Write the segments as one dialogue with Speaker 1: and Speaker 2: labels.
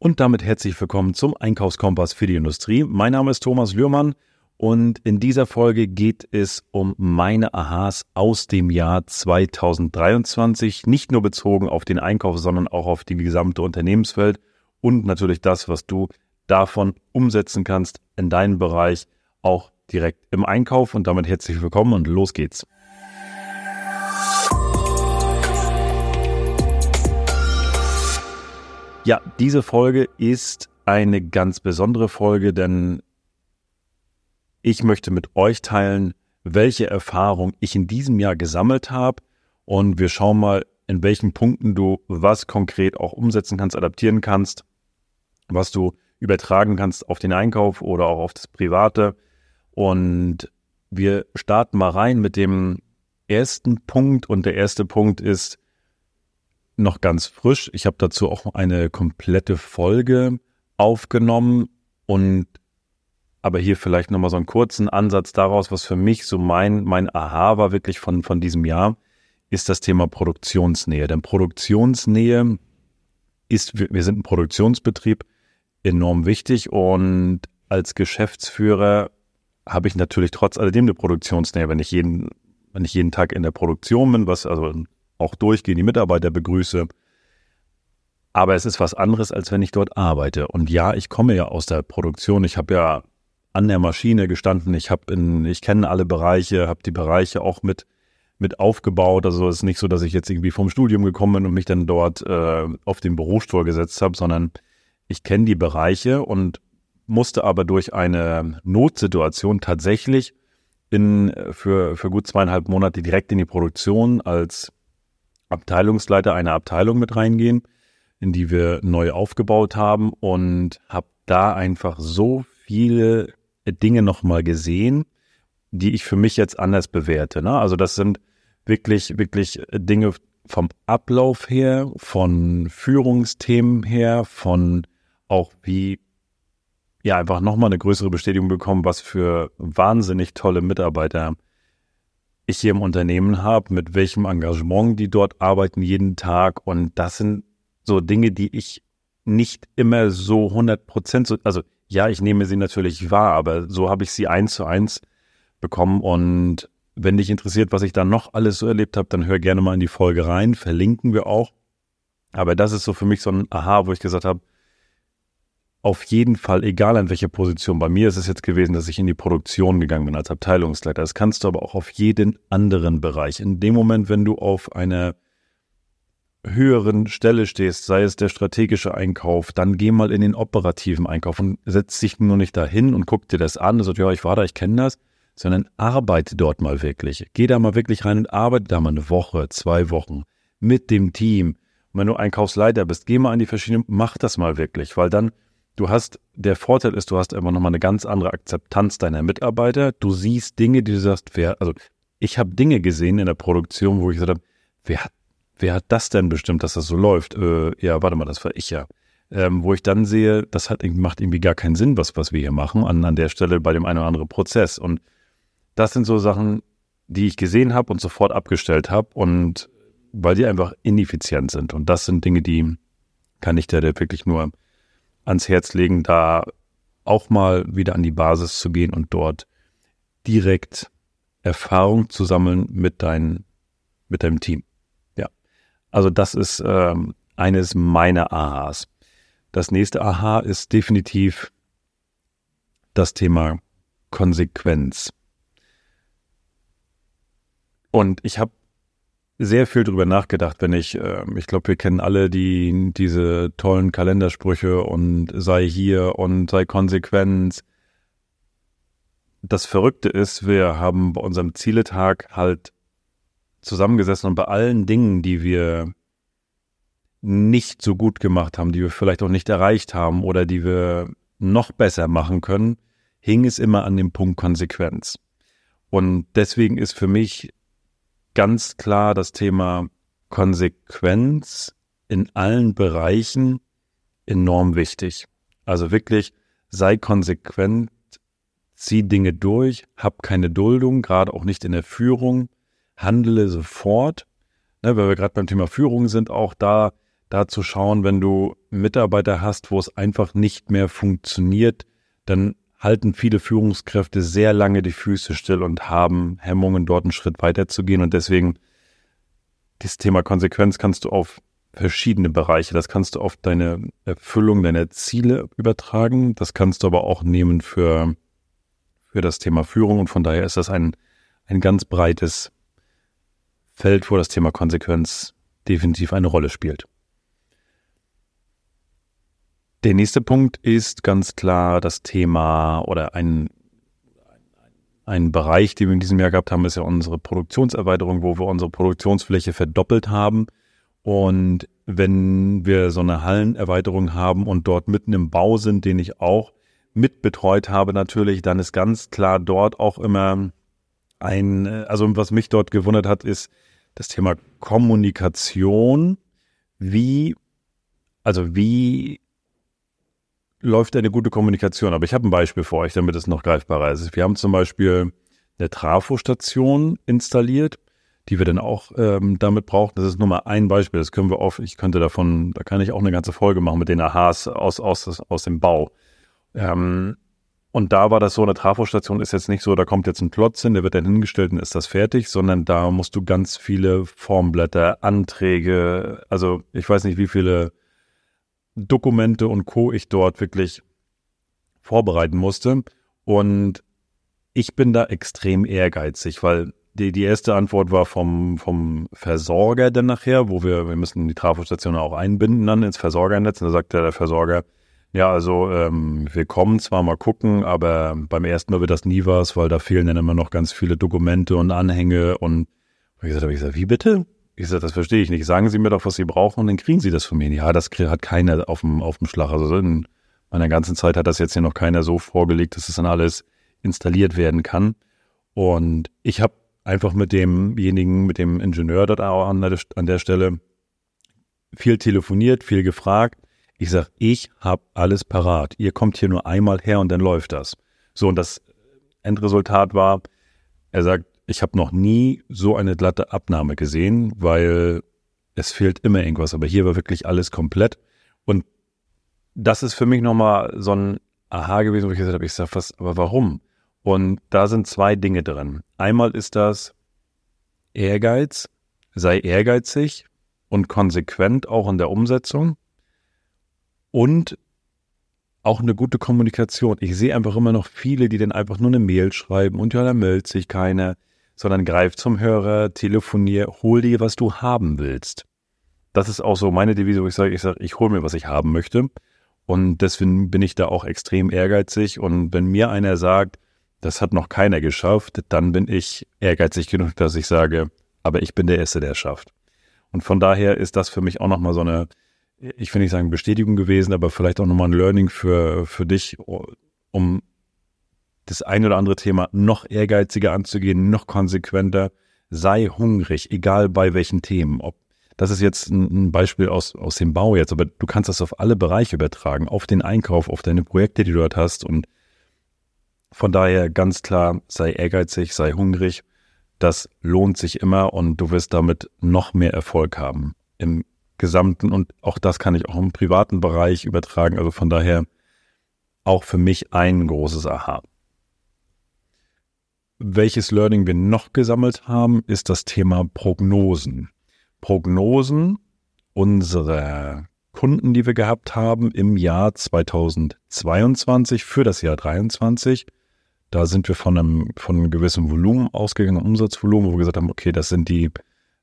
Speaker 1: Und damit herzlich willkommen zum Einkaufskompass für die Industrie. Mein Name ist Thomas Lührmann und in dieser Folge geht es um meine Aha's aus dem Jahr 2023, nicht nur bezogen auf den Einkauf, sondern auch auf die gesamte Unternehmenswelt und natürlich das, was du davon umsetzen kannst in deinem Bereich, auch direkt im Einkauf. Und damit herzlich willkommen und los geht's. Ja, diese Folge ist eine ganz besondere Folge, denn ich möchte mit euch teilen, welche Erfahrung ich in diesem Jahr gesammelt habe und wir schauen mal, in welchen Punkten du was konkret auch umsetzen kannst, adaptieren kannst, was du übertragen kannst auf den Einkauf oder auch auf das Private. Und wir starten mal rein mit dem ersten Punkt und der erste Punkt ist, noch ganz frisch. Ich habe dazu auch eine komplette Folge aufgenommen und aber hier vielleicht nochmal so einen kurzen Ansatz daraus, was für mich so mein, mein Aha war wirklich von, von diesem Jahr, ist das Thema Produktionsnähe. Denn Produktionsnähe ist, wir sind ein Produktionsbetrieb, enorm wichtig und als Geschäftsführer habe ich natürlich trotz alledem eine Produktionsnähe, wenn ich jeden, wenn ich jeden Tag in der Produktion bin, was also auch durchgehen, die Mitarbeiter begrüße. Aber es ist was anderes, als wenn ich dort arbeite. Und ja, ich komme ja aus der Produktion. Ich habe ja an der Maschine gestanden. Ich habe in, ich kenne alle Bereiche, habe die Bereiche auch mit mit aufgebaut. Also es ist nicht so, dass ich jetzt irgendwie vom Studium gekommen bin und mich dann dort äh, auf den Bürostuhl gesetzt habe, sondern ich kenne die Bereiche und musste aber durch eine Notsituation tatsächlich in, für, für gut zweieinhalb Monate direkt in die Produktion als Abteilungsleiter einer Abteilung mit reingehen, in die wir neu aufgebaut haben und habe da einfach so viele Dinge nochmal gesehen, die ich für mich jetzt anders bewerte. Ne? Also das sind wirklich, wirklich Dinge vom Ablauf her, von Führungsthemen her, von auch wie ja einfach nochmal eine größere Bestätigung bekommen, was für wahnsinnig tolle Mitarbeiter ich hier im Unternehmen habe, mit welchem Engagement die dort arbeiten jeden Tag. Und das sind so Dinge, die ich nicht immer so 100 Prozent, so, also ja, ich nehme sie natürlich wahr, aber so habe ich sie eins zu eins bekommen. Und wenn dich interessiert, was ich da noch alles so erlebt habe, dann hör gerne mal in die Folge rein, verlinken wir auch. Aber das ist so für mich so ein Aha, wo ich gesagt habe, auf jeden Fall, egal an welcher Position. Bei mir ist es jetzt gewesen, dass ich in die Produktion gegangen bin als Abteilungsleiter. Das kannst du aber auch auf jeden anderen Bereich. In dem Moment, wenn du auf einer höheren Stelle stehst, sei es der strategische Einkauf, dann geh mal in den operativen Einkauf und setz dich nur nicht dahin und guck dir das an und sagst, ja, ich war da, ich kenne das, sondern arbeite dort mal wirklich. Geh da mal wirklich rein und arbeite da mal eine Woche, zwei Wochen mit dem Team. Und wenn du Einkaufsleiter bist, geh mal an die verschiedenen, mach das mal wirklich, weil dann Du hast, der Vorteil ist, du hast einfach nochmal eine ganz andere Akzeptanz deiner Mitarbeiter. Du siehst Dinge, die du sagst, wer, also ich habe Dinge gesehen in der Produktion, wo ich gesagt habe, wer hat, wer hat das denn bestimmt, dass das so läuft? Äh, ja, warte mal, das war ich ja. Ähm, wo ich dann sehe, das hat, macht irgendwie gar keinen Sinn, was, was wir hier machen, an, an der Stelle bei dem einen oder anderen Prozess. Und das sind so Sachen, die ich gesehen habe und sofort abgestellt habe und weil die einfach ineffizient sind. Und das sind Dinge, die kann ich dir wirklich nur ans Herz legen, da auch mal wieder an die Basis zu gehen und dort direkt Erfahrung zu sammeln mit, dein, mit deinem Team. Ja, also das ist ähm, eines meiner Aha's. Das nächste Aha ist definitiv das Thema Konsequenz. Und ich habe sehr viel drüber nachgedacht, wenn ich, äh, ich glaube, wir kennen alle die, diese tollen Kalendersprüche und sei hier und sei konsequent. Das Verrückte ist, wir haben bei unserem Zieletag halt zusammengesessen und bei allen Dingen, die wir nicht so gut gemacht haben, die wir vielleicht auch nicht erreicht haben oder die wir noch besser machen können, hing es immer an dem Punkt Konsequenz. Und deswegen ist für mich ganz klar das Thema Konsequenz in allen Bereichen enorm wichtig. Also wirklich sei konsequent, zieh Dinge durch, hab keine Duldung, gerade auch nicht in der Führung, handle sofort. Ne, weil wir gerade beim Thema Führung sind, auch da da zu schauen, wenn du Mitarbeiter hast, wo es einfach nicht mehr funktioniert, dann halten viele Führungskräfte sehr lange die Füße still und haben Hemmungen, dort einen Schritt weiter zu gehen. Und deswegen, das Thema Konsequenz kannst du auf verschiedene Bereiche. Das kannst du auf deine Erfüllung deiner Ziele übertragen. Das kannst du aber auch nehmen für, für das Thema Führung. Und von daher ist das ein, ein ganz breites Feld, wo das Thema Konsequenz definitiv eine Rolle spielt. Der nächste Punkt ist ganz klar das Thema oder ein, ein Bereich, den wir in diesem Jahr gehabt haben, ist ja unsere Produktionserweiterung, wo wir unsere Produktionsfläche verdoppelt haben. Und wenn wir so eine Hallenerweiterung haben und dort mitten im Bau sind, den ich auch mitbetreut habe natürlich, dann ist ganz klar dort auch immer ein, also was mich dort gewundert hat, ist das Thema Kommunikation. Wie, also wie läuft eine gute Kommunikation? Aber ich habe ein Beispiel für euch, damit es noch greifbarer ist. Wir haben zum Beispiel eine Trafostation installiert, die wir dann auch ähm, damit brauchen. Das ist nur mal ein Beispiel. Das können wir oft, ich könnte davon, da kann ich auch eine ganze Folge machen mit den Aha's aus, aus, aus dem Bau. Ähm, und da war das so, eine Trafostation ist jetzt nicht so, da kommt jetzt ein Klotz hin, der wird dann hingestellt und ist das fertig, sondern da musst du ganz viele Formblätter, Anträge, also ich weiß nicht, wie viele Dokumente und Co. ich dort wirklich vorbereiten musste. Und ich bin da extrem ehrgeizig, weil die, die erste Antwort war vom, vom Versorger dann nachher, wo wir, wir müssen die Trafostation auch einbinden dann ins Versorgernetz. Und da sagte der Versorger, ja, also ähm, wir kommen zwar mal gucken, aber beim ersten Mal wird das nie was, weil da fehlen dann immer noch ganz viele Dokumente und Anhänge und ich habe gesagt, wie bitte? Ich gesagt, das verstehe ich nicht. Sagen Sie mir doch, was Sie brauchen und dann kriegen Sie das von mir. Ja, das hat keiner auf dem, auf dem Schlag. Also in meiner ganzen Zeit hat das jetzt hier noch keiner so vorgelegt, dass es dann alles installiert werden kann. Und ich habe einfach mit demjenigen, mit dem Ingenieur dort an der, an der Stelle viel telefoniert, viel gefragt ich sage, ich habe alles parat. Ihr kommt hier nur einmal her und dann läuft das. So, und das Endresultat war, er sagt, ich habe noch nie so eine glatte Abnahme gesehen, weil es fehlt immer irgendwas. Aber hier war wirklich alles komplett. Und das ist für mich nochmal so ein Aha gewesen, wo ich gesagt habe, ich sage, was, aber warum? Und da sind zwei Dinge drin. Einmal ist das Ehrgeiz, sei ehrgeizig und konsequent auch in der Umsetzung und auch eine gute Kommunikation. Ich sehe einfach immer noch viele, die dann einfach nur eine Mail schreiben und ja, da meldet sich keiner, sondern greif zum Hörer, telefonier, hol dir, was du haben willst. Das ist auch so meine Devise, wo ich sage, ich sage, ich hole mir, was ich haben möchte. Und deswegen bin ich da auch extrem ehrgeizig. Und wenn mir einer sagt, das hat noch keiner geschafft, dann bin ich ehrgeizig genug, dass ich sage, aber ich bin der Erste, der es schafft. Und von daher ist das für mich auch nochmal so eine, ich will nicht sagen Bestätigung gewesen, aber vielleicht auch nochmal ein Learning für, für dich, um das ein oder andere Thema noch ehrgeiziger anzugehen, noch konsequenter. Sei hungrig, egal bei welchen Themen. Ob, das ist jetzt ein Beispiel aus, aus dem Bau jetzt, aber du kannst das auf alle Bereiche übertragen, auf den Einkauf, auf deine Projekte, die du dort hast. Und von daher ganz klar, sei ehrgeizig, sei hungrig. Das lohnt sich immer und du wirst damit noch mehr Erfolg haben. Im Gesamten und auch das kann ich auch im privaten Bereich übertragen. Also von daher auch für mich ein großes Aha. Welches Learning wir noch gesammelt haben, ist das Thema Prognosen. Prognosen unserer Kunden, die wir gehabt haben im Jahr 2022 für das Jahr 2023. Da sind wir von einem, von einem gewissen Volumen ausgegangen, Umsatzvolumen, wo wir gesagt haben, okay, das sind die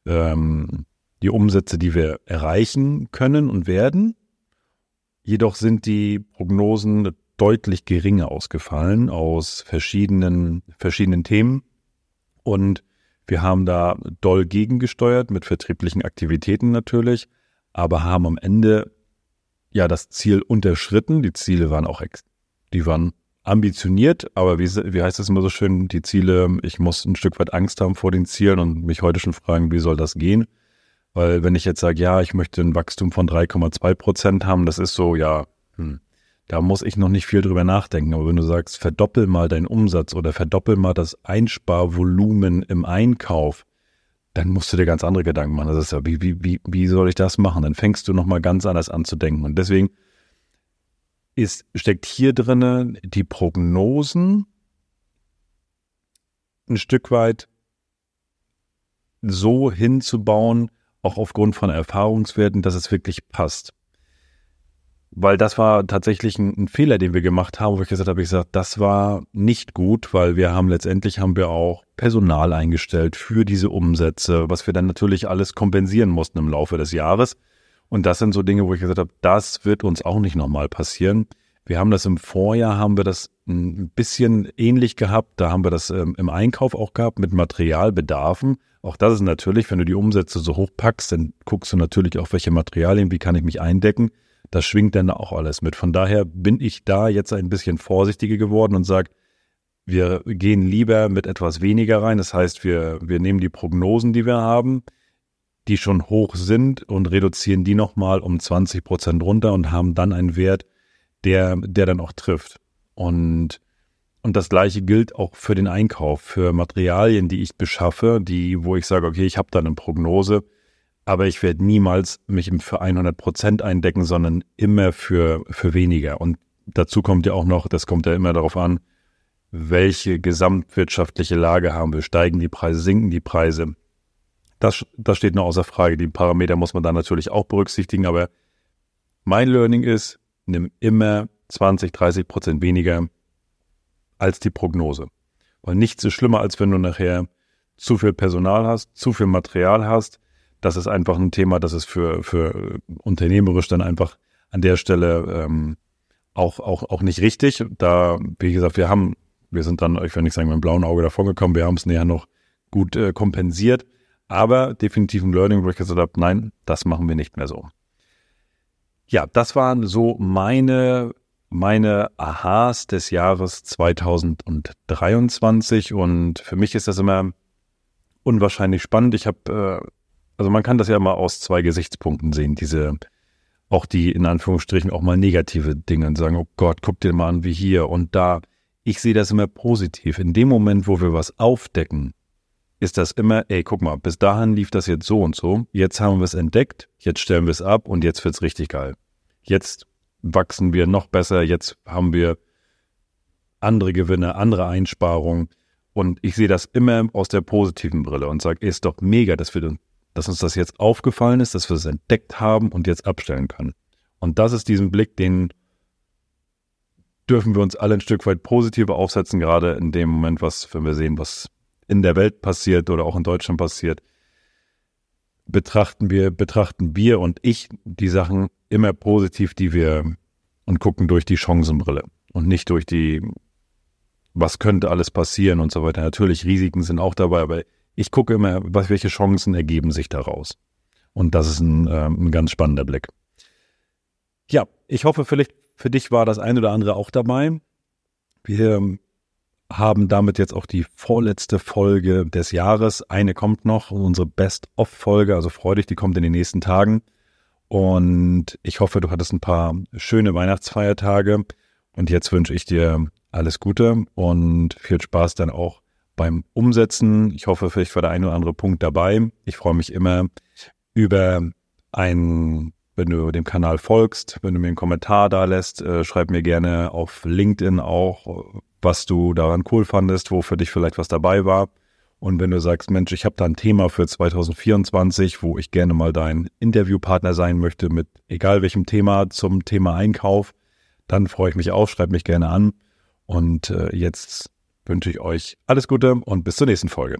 Speaker 1: ähm, die Umsätze, die wir erreichen können und werden. Jedoch sind die Prognosen deutlich geringer ausgefallen aus verschiedenen, verschiedenen Themen. Und wir haben da doll gegengesteuert mit vertrieblichen Aktivitäten natürlich, aber haben am Ende ja das Ziel unterschritten. Die Ziele waren auch, die waren ambitioniert, aber wie, wie heißt es immer so schön, die Ziele, ich muss ein Stück weit Angst haben vor den Zielen und mich heute schon fragen, wie soll das gehen? Weil wenn ich jetzt sage, ja, ich möchte ein Wachstum von 3,2 Prozent haben, das ist so, ja, hm, da muss ich noch nicht viel drüber nachdenken. Aber wenn du sagst, verdoppel mal deinen Umsatz oder verdoppel mal das Einsparvolumen im Einkauf, dann musst du dir ganz andere Gedanken machen. Das ist ja, wie, wie, wie, soll ich das machen? Dann fängst du nochmal ganz anders an zu denken. Und deswegen ist, steckt hier drinnen die Prognosen ein Stück weit so hinzubauen, auch aufgrund von Erfahrungswerten, dass es wirklich passt. Weil das war tatsächlich ein, ein, Fehler, den wir gemacht haben, wo ich gesagt habe, ich gesagt, das war nicht gut, weil wir haben letztendlich haben wir auch Personal eingestellt für diese Umsätze, was wir dann natürlich alles kompensieren mussten im Laufe des Jahres. Und das sind so Dinge, wo ich gesagt habe, das wird uns auch nicht nochmal passieren. Wir haben das im Vorjahr, haben wir das ein bisschen ähnlich gehabt. Da haben wir das ähm, im Einkauf auch gehabt mit Materialbedarfen. Auch das ist natürlich, wenn du die Umsätze so hoch packst, dann guckst du natürlich auch, welche Materialien, wie kann ich mich eindecken. Das schwingt dann auch alles mit. Von daher bin ich da jetzt ein bisschen vorsichtiger geworden und sage, wir gehen lieber mit etwas weniger rein. Das heißt, wir, wir nehmen die Prognosen, die wir haben, die schon hoch sind und reduzieren die nochmal um 20 Prozent runter und haben dann einen Wert, der, der dann auch trifft. Und, und das gleiche gilt auch für den Einkauf, für Materialien, die ich beschaffe, die, wo ich sage, okay, ich habe da eine Prognose, aber ich werde niemals mich für 100 Prozent eindecken, sondern immer für, für weniger. Und dazu kommt ja auch noch, das kommt ja immer darauf an, welche gesamtwirtschaftliche Lage haben wir. Steigen die Preise, sinken die Preise? Das, das steht nur außer Frage. Die Parameter muss man da natürlich auch berücksichtigen, aber mein Learning ist, nimm immer 20, 30 Prozent weniger als die Prognose. Weil nichts ist schlimmer, als wenn du nachher zu viel Personal hast, zu viel Material hast. Das ist einfach ein Thema, das ist für, für unternehmerisch dann einfach an der Stelle ähm, auch, auch, auch nicht richtig. Da, wie gesagt, wir haben, wir sind dann, ich will nicht sagen, mit dem blauen Auge davon gekommen, wir haben es näher noch gut äh, kompensiert. Aber definitiv ein Learning, wo ich gesagt habe, nein, das machen wir nicht mehr so. Ja, das waren so meine, meine Aha's des Jahres 2023 und für mich ist das immer unwahrscheinlich spannend. Ich habe, äh, also man kann das ja mal aus zwei Gesichtspunkten sehen, diese, auch die in Anführungsstrichen auch mal negative Dinge und sagen, oh Gott, guck dir mal an wie hier und da. Ich sehe das immer positiv. In dem Moment, wo wir was aufdecken, ist das immer, ey, guck mal, bis dahin lief das jetzt so und so, jetzt haben wir es entdeckt, jetzt stellen wir es ab und jetzt wird's richtig geil. Jetzt wachsen wir noch besser, jetzt haben wir andere Gewinne, andere Einsparungen und ich sehe das immer aus der positiven Brille und sage, ist doch mega, dass wir, dass uns das jetzt aufgefallen ist, dass wir es entdeckt haben und jetzt abstellen können. Und das ist diesen Blick, den dürfen wir uns alle ein Stück weit positiver aufsetzen, gerade in dem Moment, was, wenn wir sehen, was in der Welt passiert oder auch in Deutschland passiert, betrachten wir, betrachten wir und ich die Sachen immer positiv, die wir und gucken durch die Chancenbrille und nicht durch die, was könnte alles passieren und so weiter. Natürlich, Risiken sind auch dabei, aber ich gucke immer, was, welche Chancen ergeben sich daraus. Und das ist ein, äh, ein ganz spannender Blick. Ja, ich hoffe, vielleicht für dich war das ein oder andere auch dabei. Wir haben damit jetzt auch die vorletzte Folge des Jahres. Eine kommt noch, unsere Best-of-Folge, also freu dich, die kommt in den nächsten Tagen. Und ich hoffe, du hattest ein paar schöne Weihnachtsfeiertage. Und jetzt wünsche ich dir alles Gute und viel Spaß dann auch beim Umsetzen. Ich hoffe, vielleicht war der eine oder andere Punkt dabei. Ich freue mich immer über ein, wenn du dem Kanal folgst, wenn du mir einen Kommentar da lässt, äh, schreib mir gerne auf LinkedIn auch, was du daran cool fandest, wo für dich vielleicht was dabei war. Und wenn du sagst, Mensch, ich habe da ein Thema für 2024, wo ich gerne mal dein Interviewpartner sein möchte mit egal welchem Thema zum Thema Einkauf, dann freue ich mich auf, schreib mich gerne an. Und äh, jetzt wünsche ich euch alles Gute und bis zur nächsten Folge.